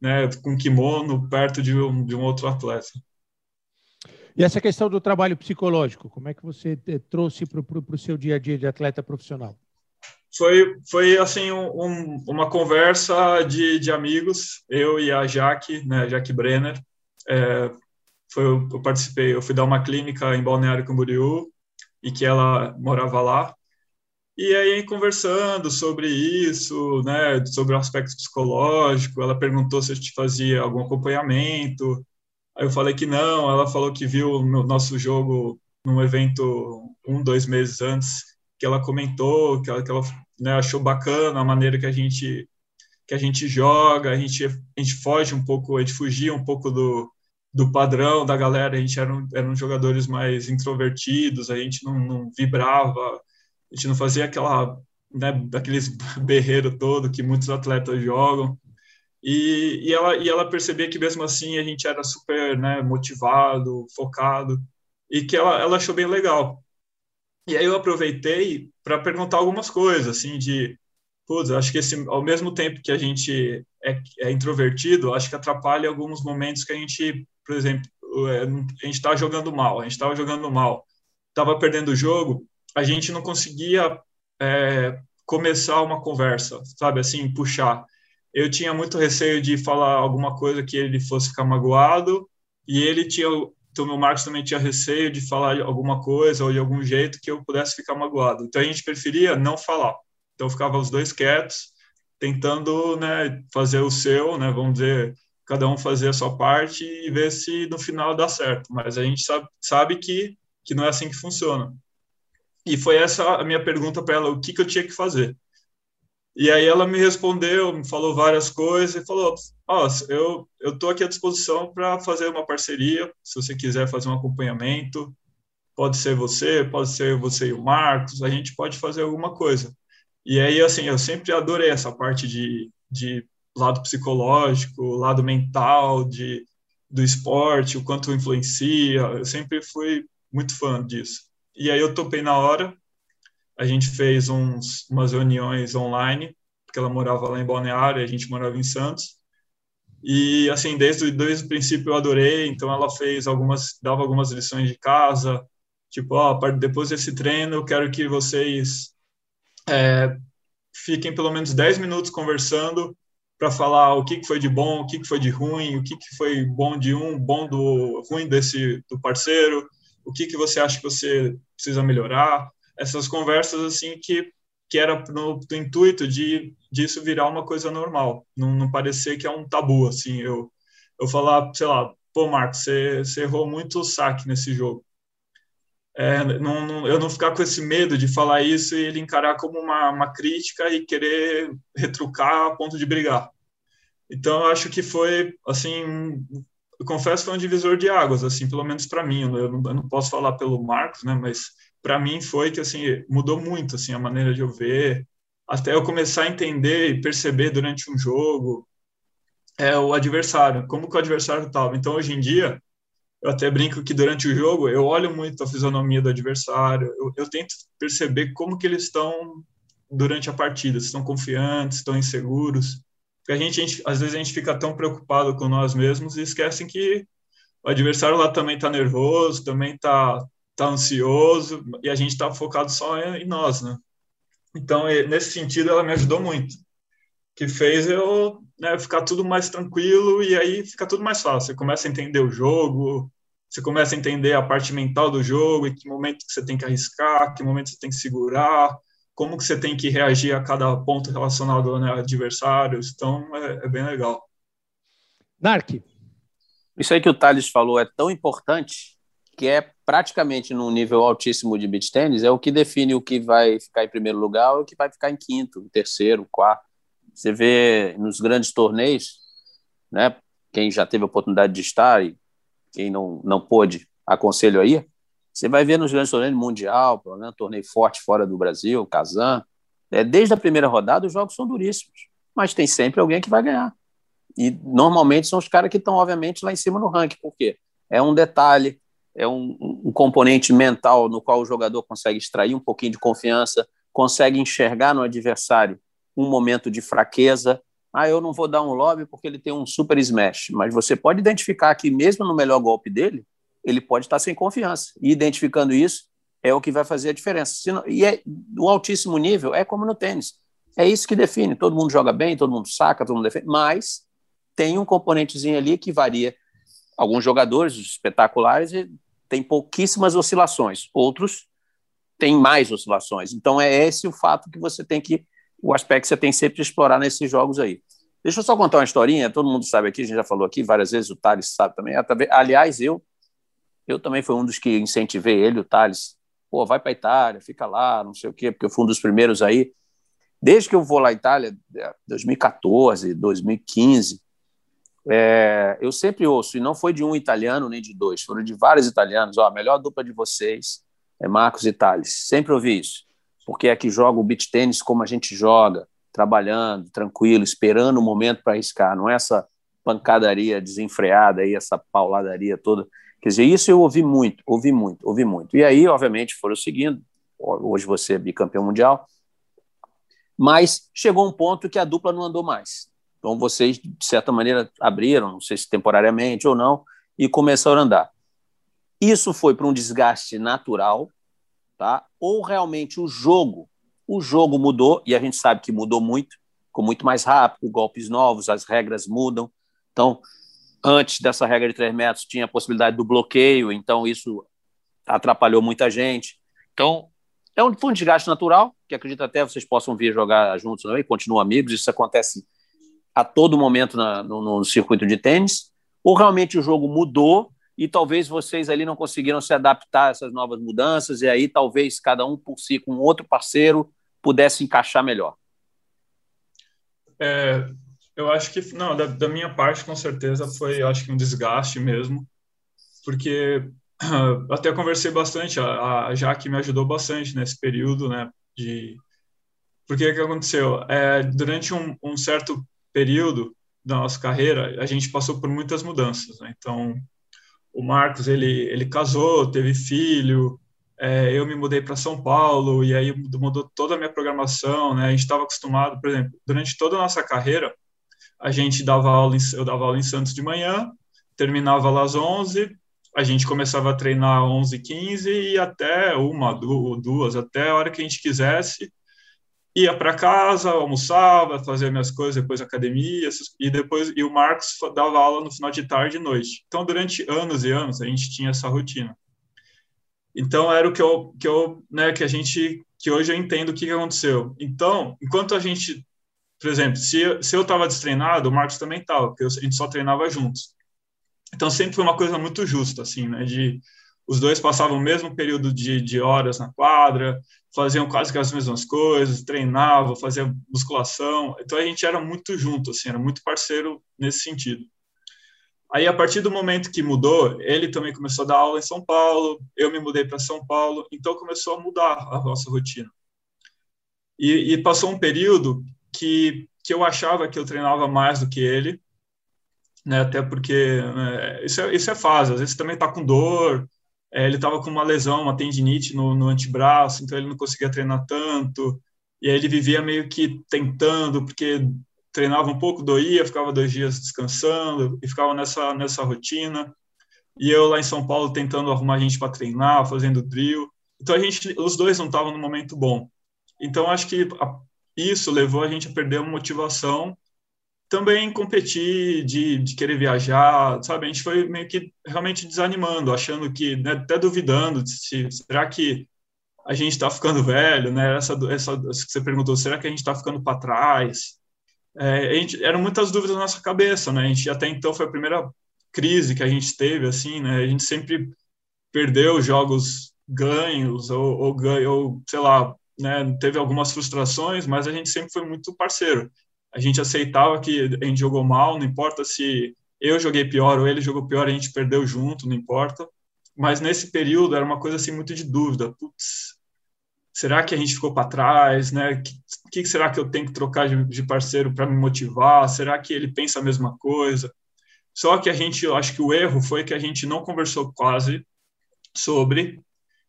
né, com kimono, perto de um, de um outro atleta. E essa questão do trabalho psicológico, como é que você eh, trouxe para o seu dia a dia de atleta profissional? Foi, foi assim, um, uma conversa de, de amigos, eu e a Jaque, né, Jaque Brenner, é, foi, eu participei, eu fui dar uma clínica em Balneário Camboriú, e que ela morava lá, e aí, conversando sobre isso, né, sobre o aspecto psicológico, ela perguntou se a gente fazia algum acompanhamento. Aí eu falei que não, ela falou que viu o nosso jogo num evento um, dois meses antes, que ela comentou, que ela, que ela né, achou bacana a maneira que a gente que a gente joga, a gente, a gente foge um pouco, a gente fugia um pouco do, do padrão da galera, a gente eram, eram jogadores mais introvertidos, a gente não, não vibrava, a gente não fazia aquela, né, daqueles berreiro todo que muitos atletas jogam. E, e, ela, e ela percebia que mesmo assim a gente era super né, motivado, focado, e que ela, ela achou bem legal. E aí eu aproveitei para perguntar algumas coisas, assim, de, putz, acho que esse, ao mesmo tempo que a gente é, é introvertido, acho que atrapalha alguns momentos que a gente, por exemplo, é, a gente estava jogando mal, a gente estava jogando mal, estava perdendo o jogo, a gente não conseguia é, começar uma conversa, sabe, assim, puxar. Eu tinha muito receio de falar alguma coisa que ele fosse ficar magoado, e ele tinha, então o Marcos também tinha receio de falar alguma coisa ou de algum jeito que eu pudesse ficar magoado. Então a gente preferia não falar. Então ficava os dois quietos, tentando, né, fazer o seu, né, vamos dizer, cada um fazer a sua parte e ver se no final dá certo. Mas a gente sabe, sabe que que não é assim que funciona. E foi essa a minha pergunta para ela, o que, que eu tinha que fazer. E aí ela me respondeu, me falou várias coisas e falou: Ó, oh, eu eu tô aqui à disposição para fazer uma parceria, se você quiser fazer um acompanhamento, pode ser você, pode ser você e o Marcos, a gente pode fazer alguma coisa. E aí assim, eu sempre adorei essa parte de, de lado psicológico, lado mental, de do esporte, o quanto influencia. Eu sempre fui muito fã disso. E aí eu topei na hora. A gente fez uns, umas reuniões online, porque ela morava lá em Balneário, a gente morava em Santos. E assim, desde, desde o princípio eu adorei, então ela fez algumas, dava algumas lições de casa, tipo, ó, oh, depois desse treino eu quero que vocês é, fiquem pelo menos 10 minutos conversando para falar o que, que foi de bom, o que, que foi de ruim, o que, que foi bom de um, bom do ruim desse do parceiro, o que, que você acha que você precisa melhorar, essas conversas assim que, que era no, no intuito de disso virar uma coisa normal, não, não parecer que é um tabu, assim, eu, eu falar, sei lá, pô, Marcos, você, você errou muito o saque nesse jogo. É, não, não, eu não ficar com esse medo de falar isso e ele encarar como uma, uma crítica e querer retrucar a ponto de brigar. Então, eu acho que foi, assim, eu confesso foi um divisor de águas, assim, pelo menos para mim. Eu não, eu não, posso falar pelo Marcos, né? Mas para mim foi que assim mudou muito, assim, a maneira de eu ver, até eu começar a entender e perceber durante um jogo é o adversário, como que o adversário estava. Então hoje em dia eu até brinco que durante o jogo eu olho muito a fisionomia do adversário, eu, eu tento perceber como que eles estão durante a partida, se estão confiantes, estão inseguros. Porque a gente, a gente, às vezes a gente fica tão preocupado com nós mesmos e esquecem que o adversário lá também está nervoso, também está tá ansioso e a gente está focado só em nós, né? Então, nesse sentido, ela me ajudou muito. que fez eu né, ficar tudo mais tranquilo e aí fica tudo mais fácil. Você começa a entender o jogo, você começa a entender a parte mental do jogo, em que momento que você tem que arriscar, que momento você tem que segurar, como que você tem que reagir a cada ponto relacionado né, a adversários. Então, é, é bem legal. Narc. Isso aí que o Thales falou é tão importante que é praticamente num nível altíssimo de beach tênis, é o que define o que vai ficar em primeiro lugar o que vai ficar em quinto, terceiro, quarto. Você vê nos grandes torneios, né? Quem já teve a oportunidade de estar e quem não, não pôde, aconselho aí. Você vai ver nos grandes torneios mundial, né, torneio forte fora do Brasil, Kazan. É, desde a primeira rodada, os jogos são duríssimos, mas tem sempre alguém que vai ganhar. E normalmente são os caras que estão, obviamente, lá em cima no ranking. Por quê? É um detalhe, é um, um componente mental no qual o jogador consegue extrair um pouquinho de confiança, consegue enxergar no adversário um momento de fraqueza. Ah, eu não vou dar um lobby porque ele tem um super smash. Mas você pode identificar que, mesmo no melhor golpe dele, ele pode estar sem confiança. E identificando isso é o que vai fazer a diferença. E é, no altíssimo nível é como no tênis. É isso que define. Todo mundo joga bem, todo mundo saca, todo mundo defende, mas tem um componentezinho ali que varia. Alguns jogadores espetaculares têm pouquíssimas oscilações, outros têm mais oscilações. Então é esse o fato que você tem que o aspecto que você tem sempre de explorar nesses jogos aí. Deixa eu só contar uma historinha, todo mundo sabe aqui, a gente já falou aqui várias vezes, o Thales sabe também. Aliás, eu eu também fui um dos que incentivei ele, o Thales. Pô, vai para Itália, fica lá, não sei o quê, porque eu fui um dos primeiros aí. Desde que eu vou lá à Itália, 2014, 2015, é, eu sempre ouço, e não foi de um italiano nem de dois, foram de vários italianos. Ó, a melhor dupla de vocês é Marcos e Thales. Sempre ouvi isso porque é que joga o beach tênis como a gente joga, trabalhando, tranquilo, esperando o momento para arriscar, não é essa pancadaria desenfreada aí, essa pauladaria toda. Quer dizer, isso eu ouvi muito, ouvi muito, ouvi muito. E aí, obviamente, foram seguindo. Hoje você é bicampeão mundial. Mas chegou um ponto que a dupla não andou mais. Então vocês, de certa maneira, abriram, não sei se temporariamente ou não, e começaram a andar. Isso foi para um desgaste natural, tá? Ou realmente o jogo, o jogo mudou e a gente sabe que mudou muito, ficou muito mais rápido, golpes novos, as regras mudam. Então, antes dessa regra de 3 metros tinha a possibilidade do bloqueio, então isso atrapalhou muita gente. Então, é um, foi um desgaste natural, que acredito até vocês possam vir jogar juntos e continuam amigos, isso acontece a todo momento na, no, no circuito de tênis, ou realmente o jogo mudou e talvez vocês ali não conseguiram se adaptar a essas novas mudanças, e aí talvez cada um por si, com outro parceiro, pudesse encaixar melhor? É, eu acho que, não, da, da, minha parte, com certeza, foi, acho que um desgaste mesmo, porque até conversei bastante, a, a Jaque me ajudou bastante nesse período, né, de... Porque o que aconteceu? É, durante um, um certo período da nossa carreira, a gente passou por muitas mudanças, né? Então, o Marcos ele, ele casou, teve filho, é, eu me mudei para São Paulo e aí mudou toda a minha programação, né? A gente estava acostumado, por exemplo, durante toda a nossa carreira, a gente dava aula, em, eu dava aula em Santos de manhã, terminava lá às 11, a gente começava a treinar às 11 15 e até uma, duas, até a hora que a gente quisesse, ia para casa, almoçava, fazia minhas coisas, depois academia, e depois e o Marcos dava aula no final de tarde e noite. Então, durante anos e anos, a gente tinha essa rotina. Então, era o que eu, que eu, né, que a gente, que hoje eu entendo o que aconteceu. Então, enquanto a gente, por exemplo, se, se eu estava destreinado, o Marcos também estava, porque a gente só treinava juntos. Então, sempre foi uma coisa muito justa, assim, né, de os dois passavam o mesmo período de, de horas na quadra, faziam quase que as mesmas coisas, treinavam, faziam musculação. Então a gente era muito junto, assim, era muito parceiro nesse sentido. Aí, a partir do momento que mudou, ele também começou a dar aula em São Paulo, eu me mudei para São Paulo, então começou a mudar a nossa rotina. E, e, passou um período que, que eu achava que eu treinava mais do que ele, né, até porque né, isso, é, isso é fase, às vezes também está com dor, é, ele estava com uma lesão, uma tendinite no, no antebraço, então ele não conseguia treinar tanto. E aí ele vivia meio que tentando, porque treinava um pouco, doía, ficava dois dias descansando e ficava nessa, nessa rotina. E eu lá em São Paulo tentando arrumar gente para treinar, fazendo drill. Então a gente, os dois não estavam no momento bom. Então acho que a, isso levou a gente a perder a motivação também competir, de, de querer viajar, sabe? A gente foi meio que realmente desanimando, achando que, né, até duvidando, se, será que a gente está ficando velho, né? Essa, essa que você perguntou, será que a gente está ficando para trás? É, gente, eram muitas dúvidas na nossa cabeça, né? A gente até então foi a primeira crise que a gente teve, assim, né? A gente sempre perdeu jogos ganhos ou, ou, ou sei lá, né? Teve algumas frustrações, mas a gente sempre foi muito parceiro. A gente aceitava que a gente jogou mal, não importa se eu joguei pior ou ele jogou pior, a gente perdeu junto, não importa mas nesse período era uma coisa assim muito de dúvida. Putz, será que a gente ficou para trás, né? Que, que será que eu tenho que trocar de, de parceiro para me motivar? Será que ele pensa a mesma coisa? Só que a gente, eu acho que o erro foi que a gente não conversou quase sobre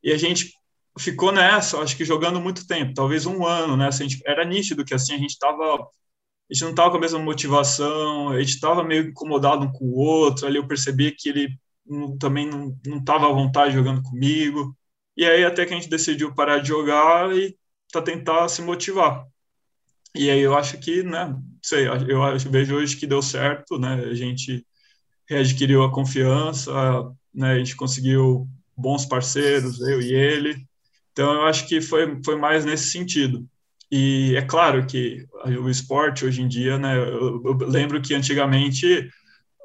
e a gente ficou nessa, acho que jogando muito tempo, talvez um ano, né? Assim, gente, era nítido que assim a gente estava a gente não estava com a mesma motivação, a gente estava meio incomodado um com o outro. Ali eu percebi que ele não, também não estava à vontade jogando comigo. E aí até que a gente decidiu parar de jogar e tá tentar se motivar. E aí eu acho que, né, sei, eu acho, vejo hoje que deu certo, né? A gente readquiriu a confiança, né? A gente conseguiu bons parceiros, eu e ele. Então eu acho que foi foi mais nesse sentido. E é claro que o esporte hoje em dia, né? Eu, eu lembro que antigamente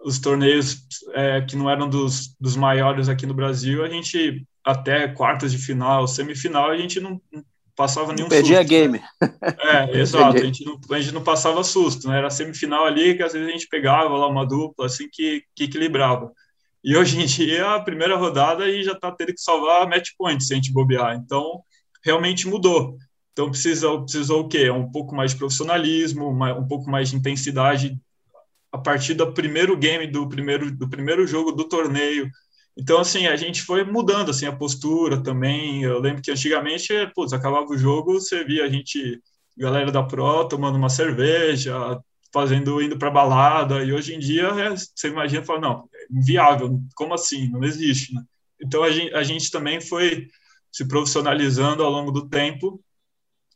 os torneios é, que não eram dos, dos maiores aqui no Brasil, a gente até quartas de final, semifinal, a gente não, passava nenhum Perdia susto. Perdia game. É, exato, a gente, não, a gente não passava susto, né? Era semifinal ali que às vezes a gente pegava lá uma dupla, assim, que, que equilibrava. E hoje em dia, a primeira rodada e já tá tendo que salvar match point se a gente bobear. Então, realmente mudou. Então, precisou, precisou o quê? Um pouco mais de profissionalismo, um pouco mais de intensidade a partir do primeiro game do primeiro do primeiro jogo do torneio. Então assim, a gente foi mudando assim a postura também. Eu lembro que antigamente, putz, acabava o jogo, você via a gente galera da Pro tomando uma cerveja, fazendo indo para balada, e hoje em dia é, você imagina, fala, não, é inviável, como assim? Não existe, né? Então a gente, a gente também foi se profissionalizando ao longo do tempo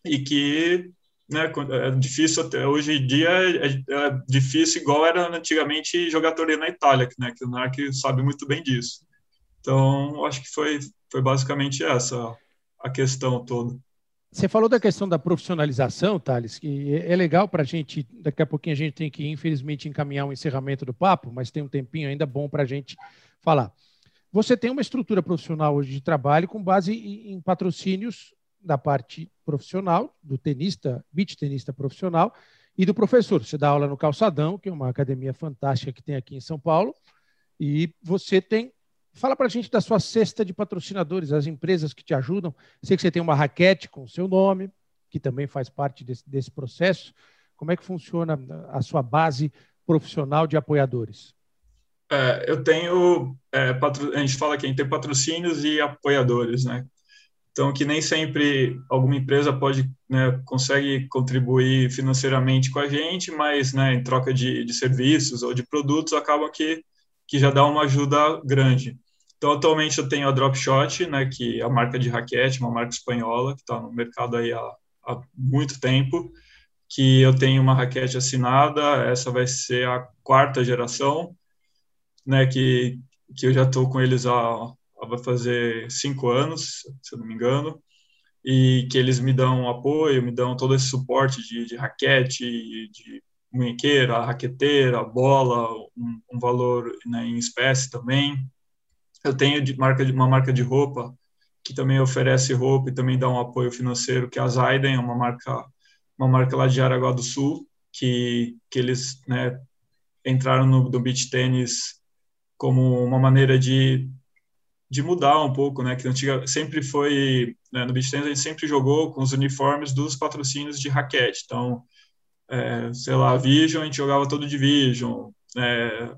e que né, é difícil até hoje em dia é, é, difícil igual era antigamente jogar torneio na Itália, né, que o Narc sabe muito bem disso. Então, acho que foi foi basicamente essa a questão toda. Você falou da questão da profissionalização, Thales, que é legal para a gente. Daqui a pouquinho a gente tem que, infelizmente, encaminhar o um encerramento do papo, mas tem um tempinho ainda bom para a gente falar. Você tem uma estrutura profissional hoje de trabalho com base em patrocínios da parte profissional, do tenista, beach tenista profissional, e do professor. Você dá aula no Calçadão, que é uma academia fantástica que tem aqui em São Paulo, e você tem. Fala para a gente da sua cesta de patrocinadores, as empresas que te ajudam. Sei que você tem uma raquete com o seu nome, que também faz parte desse, desse processo. Como é que funciona a sua base profissional de apoiadores? É, eu tenho, é, patro... a gente fala que a gente tem patrocínios e apoiadores, né? Então, que nem sempre alguma empresa pode, né, consegue contribuir financeiramente com a gente, mas, né, em troca de, de serviços ou de produtos, acaba que, que já dá uma ajuda grande. Então, atualmente eu tenho a Dropshot, né, que é a marca de raquete, uma marca espanhola, que está no mercado aí há, há muito tempo, que eu tenho uma raquete assinada, essa vai ser a quarta geração, né, que, que eu já estou com eles há vai fazer cinco anos, se eu não me engano, e que eles me dão apoio, me dão todo esse suporte de, de raquete, de munhequeira, raqueteira, bola, um, um valor né, em espécie também. Eu tenho de marca uma marca de roupa que também oferece roupa e também dá um apoio financeiro, que é a Zaiden, é uma marca uma marca lá de Araguá do Sul, que, que eles né, entraram no, no beach tênis como uma maneira de de mudar um pouco, né? Que antiga sempre foi né, no beach tennis a gente sempre jogou com os uniformes dos patrocínios de raquete. Então, é, sei lá, Vision a gente jogava todo de Vision, é,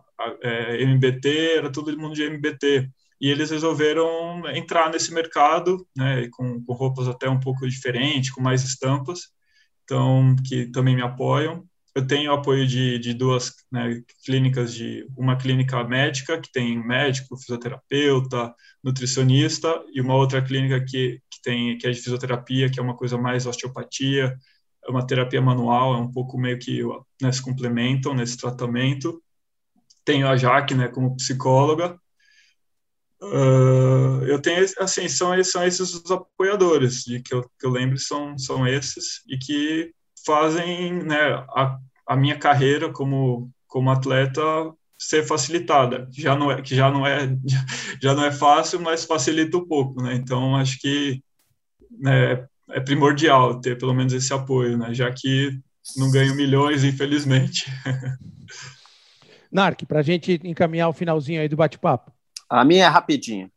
é, MBT era todo mundo de MBT. E eles resolveram entrar nesse mercado, né? Com, com roupas até um pouco diferentes, com mais estampas. Então, que também me apoiam eu tenho apoio de, de duas né, clínicas, de uma clínica médica, que tem médico, fisioterapeuta, nutricionista, e uma outra clínica que, que, tem, que é de fisioterapia, que é uma coisa mais osteopatia, é uma terapia manual, é um pouco meio que né, se complementam nesse tratamento. Tenho a Jaque, né, como psicóloga. Uh, eu tenho, assim, são, são esses os apoiadores, de que eu, que eu lembro são, são esses, e que fazem né, a, a minha carreira como, como atleta ser facilitada, já não é, que já não é já não é fácil, mas facilita um pouco, né? Então acho que né, é primordial ter pelo menos esse apoio, né? Já que não ganho milhões, infelizmente. Narc, para a gente encaminhar o finalzinho aí do bate-papo. A minha é rapidinha,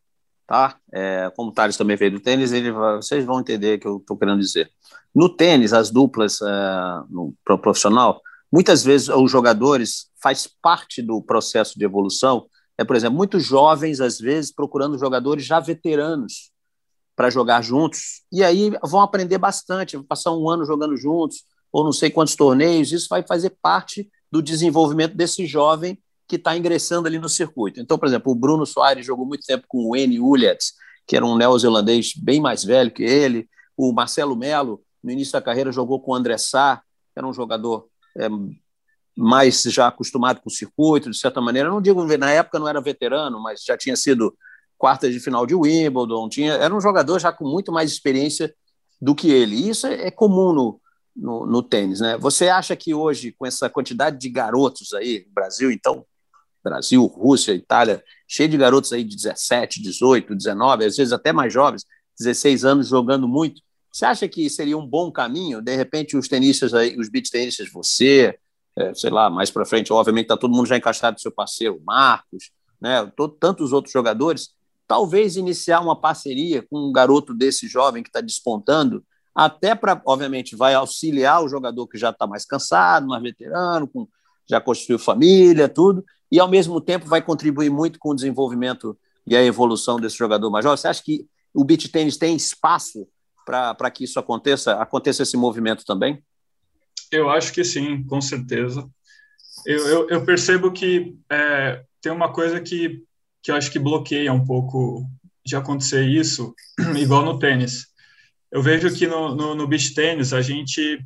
tá? É, como o Thales também veio do tênis, ele, vocês vão entender o que eu estou querendo dizer. No tênis, as duplas é, no profissional, muitas vezes os jogadores faz parte do processo de evolução. É, por exemplo, muitos jovens às vezes procurando jogadores já veteranos para jogar juntos e aí vão aprender bastante, vão passar um ano jogando juntos ou não sei quantos torneios. Isso vai fazer parte do desenvolvimento desse jovem que está ingressando ali no circuito. Então, por exemplo, o Bruno Soares jogou muito tempo com o N. Ullets, que era um neozelandês bem mais velho que ele. O Marcelo Melo no início da carreira jogou com o André Sá, que era um jogador é, mais já acostumado com o circuito, de certa maneira. Não digo, na época não era veterano, mas já tinha sido quartas de final de Wimbledon, tinha, era um jogador já com muito mais experiência do que ele. E isso é, é comum no, no, no, tênis, né? Você acha que hoje, com essa quantidade de garotos aí, Brasil, então, Brasil, Rússia, Itália, cheio de garotos aí de 17, 18, 19, às vezes até mais jovens, 16 anos jogando muito, você acha que seria um bom caminho, de repente, os tenistas aí, os beat tenistas, você, é, sei lá, mais para frente, obviamente está todo mundo já encaixado seu parceiro, Marcos, né, todo, tantos outros jogadores, talvez iniciar uma parceria com um garoto desse jovem que está despontando, até para, obviamente, vai auxiliar o jogador que já está mais cansado, mais veterano, com, já construiu família, tudo, e ao mesmo tempo vai contribuir muito com o desenvolvimento e a evolução desse jogador jovem. Você acha que o beat tênis tem espaço para que isso aconteça, aconteça esse movimento também? Eu acho que sim, com certeza. Eu, eu, eu percebo que é, tem uma coisa que, que eu acho que bloqueia um pouco de acontecer isso, igual no tênis. Eu vejo que no, no, no beach tênis a gente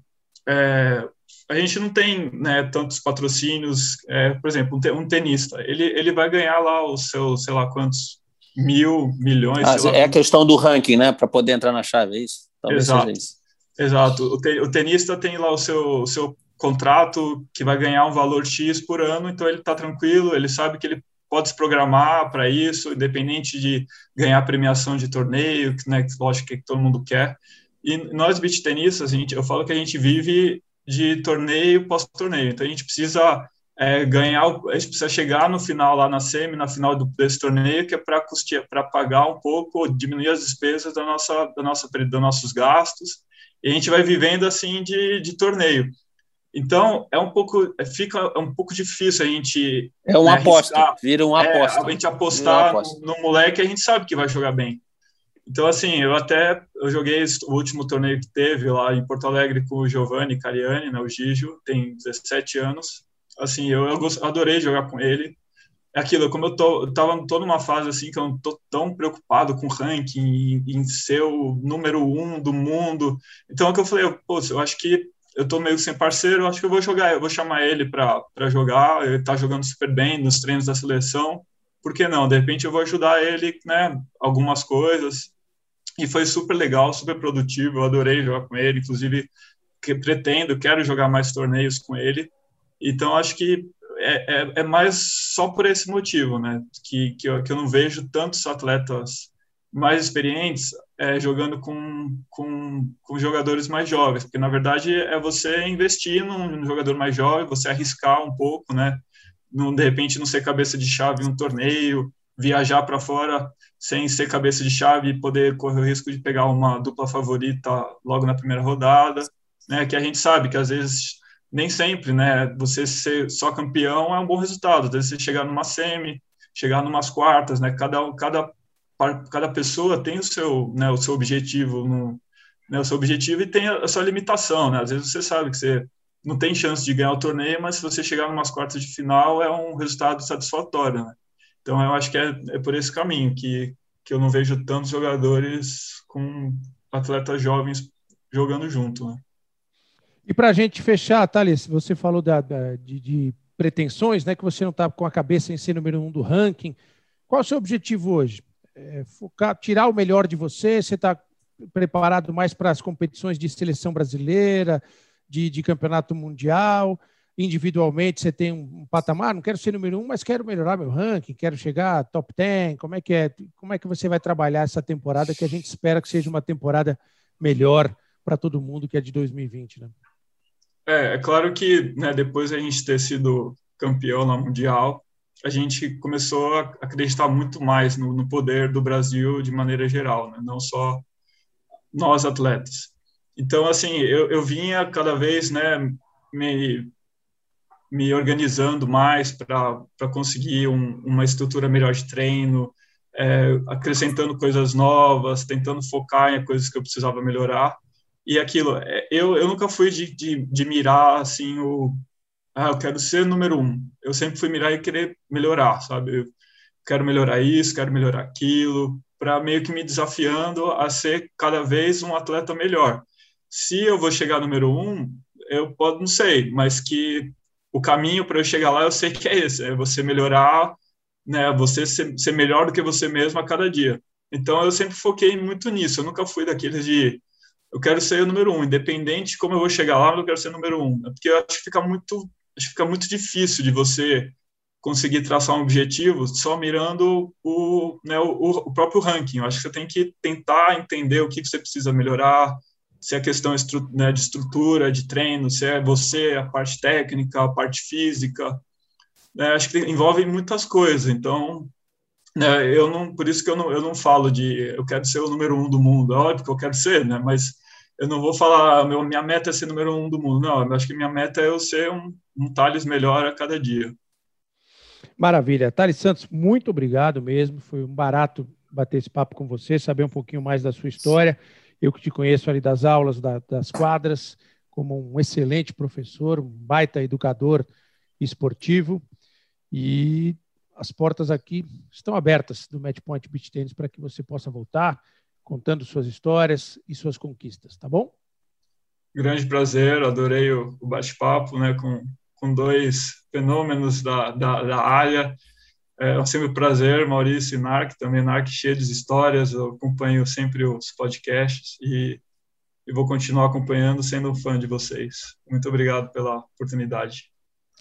é, a gente não tem né, tantos patrocínios. É, por exemplo, um tenista, ele, ele vai ganhar lá os seus, sei lá quantos mil, milhões. Ah, é a questão do ranking, né? Para poder entrar na chave, é isso? Talvez Exato. Isso. Exato. O, te, o tenista tem lá o seu, o seu contrato que vai ganhar um valor X por ano, então ele está tranquilo, ele sabe que ele pode se programar para isso, independente de ganhar premiação de torneio, né, lógico que todo mundo quer. E nós, beach tenistas, a gente, eu falo que a gente vive de torneio pós-torneio, então a gente precisa é, ganhar, a gente precisa chegar no final lá na semi, na final do, desse torneio, que é para para pagar um pouco, diminuir as despesas da nossa, da nossa, dos nossos gastos. E a gente vai vivendo assim de, de torneio. Então é um pouco, é, fica um pouco difícil a gente. É uma né, aposta, arriscar, vira uma é, aposta. A gente apostar aposta. No, no moleque, a gente sabe que vai jogar bem. Então, assim, eu até eu joguei o último torneio que teve lá em Porto Alegre com o Giovanni Cariani, né, o Gijo, tem 17 anos assim, eu, eu adorei jogar com ele. É aquilo, como eu tô, eu tava tô numa fase assim que eu não tô tão preocupado com ranking, em, em ser o número um do mundo. Então é que eu falei, pô, eu acho que eu tô meio sem parceiro, acho que eu vou jogar, eu vou chamar ele para jogar, ele tá jogando super bem nos treinos da seleção. Por que não? De repente eu vou ajudar ele, né, algumas coisas. E foi super legal, super produtivo, eu adorei jogar com ele, inclusive que pretendo, quero jogar mais torneios com ele. Então, acho que é, é, é, mais só por esse motivo, né? Que, que, eu, que eu não vejo tantos atletas mais experientes é, jogando com, com, com, jogadores mais jovens, porque na verdade é você investir num, num, jogador mais jovem, você arriscar um pouco, né? Não, de repente não ser cabeça de chave em um torneio, viajar para fora sem ser cabeça de chave e poder correr o risco de pegar uma dupla favorita logo na primeira rodada, né? Que a gente sabe que às vezes nem sempre, né? Você ser só campeão é um bom resultado. Deve você chegar numa semi, chegar numas quartas, né? Cada cada cada pessoa tem o seu, né, o seu objetivo no, né, o seu objetivo e tem a, sua limitação, né? Às vezes você sabe que você não tem chance de ganhar o torneio, mas se você chegar numas quartas de final é um resultado satisfatório, né? Então eu acho que é, é por esse caminho que que eu não vejo tantos jogadores com atletas jovens jogando junto, né? E para a gente fechar, Thales, você falou da, da de, de, pretensões, né? Que você não está com a cabeça em ser número um do ranking. Qual é o seu objetivo hoje? É focar, tirar o melhor de você? Você está preparado mais para as competições de seleção brasileira, de, de campeonato mundial? individualmente você tem um, patamar, não quero ser número um, mas quero melhorar meu ranking, quero chegar top 10. Como é que é? Como é que você vai trabalhar essa temporada que a gente espera que seja uma temporada melhor para todo mundo que é de 2020, né? É, é claro que né, depois a gente ter sido campeão na mundial, a gente começou a acreditar muito mais no, no poder do Brasil de maneira geral, né? não só nós atletas. Então, assim, eu, eu vinha cada vez, né, me me organizando mais para conseguir um, uma estrutura melhor de treino, é, acrescentando coisas novas, tentando focar em coisas que eu precisava melhorar. E aquilo, é, eu, eu nunca fui de, de, de mirar assim o. Ah, eu quero ser número um. Eu sempre fui mirar e querer melhorar, sabe? Eu quero melhorar isso, quero melhorar aquilo, para meio que me desafiando a ser cada vez um atleta melhor. Se eu vou chegar número um, eu posso, não sei, mas que o caminho para eu chegar lá eu sei que é esse, é você melhorar, né, você ser, ser, melhor do que você mesmo a cada dia. Então eu sempre foquei muito nisso, eu nunca fui daqueles de eu quero ser o número um, independente de como eu vou chegar lá, eu quero ser número um, né, porque eu acho que fica muito, acho que fica muito difícil de você conseguir traçar um objetivo só mirando o, né, o, o próprio ranking. Eu acho que você tem que tentar entender o que você precisa melhorar, se é questão né, de estrutura, de treino, se é você, a parte técnica, a parte física, né, acho que envolve muitas coisas. Então, né, eu não, por isso que eu não, eu não falo de eu quero ser o número um do mundo. É óbvio que eu quero ser, né? Mas eu não vou falar meu, minha meta é ser número um do mundo. Não, eu acho que minha meta é eu ser um, um Thales melhor a cada dia. Maravilha. Thales Santos, muito obrigado mesmo. Foi um barato bater esse papo com você, saber um pouquinho mais da sua história. Eu que te conheço ali das aulas, da, das quadras, como um excelente professor, um baita educador esportivo. E as portas aqui estão abertas do Matchpoint Beach Tennis para que você possa voltar contando suas histórias e suas conquistas, tá bom? Grande prazer, adorei o, bate-papo né, com, com dois fenômenos da, da, da área é sempre um prazer, Maurício e Narc, também Narc cheio de histórias, eu acompanho sempre os podcasts e, e vou continuar acompanhando, sendo um fã de vocês. Muito obrigado pela oportunidade.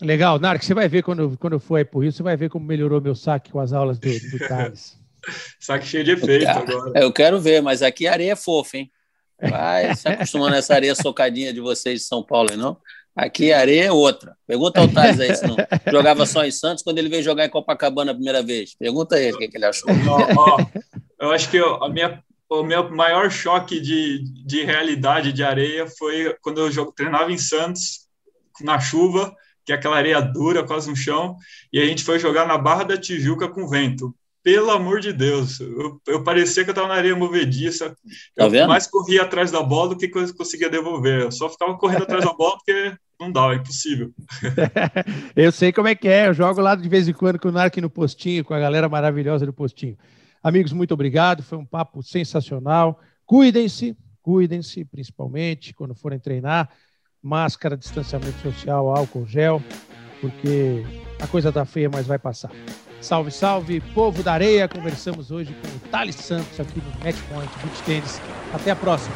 Legal, Narc, você vai ver quando, quando eu for aí por Rio, você vai ver como melhorou meu saque com as aulas do, do Thales. saque cheio de efeito eu, agora. Eu quero ver, mas aqui a areia é fofa, hein? Vai se acostumando a essa areia socadinha de vocês de São Paulo, não? Aqui a areia é outra. Pergunta ao Thales aí se não jogava só em Santos quando ele veio jogar em Copacabana a primeira vez. Pergunta ele o que, que ele achou. Ó, ó, eu acho que a minha, o meu maior choque de, de realidade de areia foi quando eu jogo, treinava em Santos, na chuva, que é aquela areia dura, quase no chão, e a gente foi jogar na Barra da Tijuca com vento pelo amor de Deus, eu, eu parecia que eu estava na areia movediça. Tá eu mais corria atrás da bola do que conseguia devolver. Eu só ficava correndo atrás da bola porque não dá, é impossível. eu sei como é que é. Eu jogo lá de vez em quando com o Narc no postinho, com a galera maravilhosa do postinho. Amigos, muito obrigado. Foi um papo sensacional. Cuidem-se, cuidem-se, principalmente quando forem treinar. Máscara, distanciamento social, álcool gel, porque a coisa tá feia, mas vai passar. Salve, salve, povo da areia. Conversamos hoje com o Thales Santos aqui no Matchpoint Beach Tennis. Até a próxima.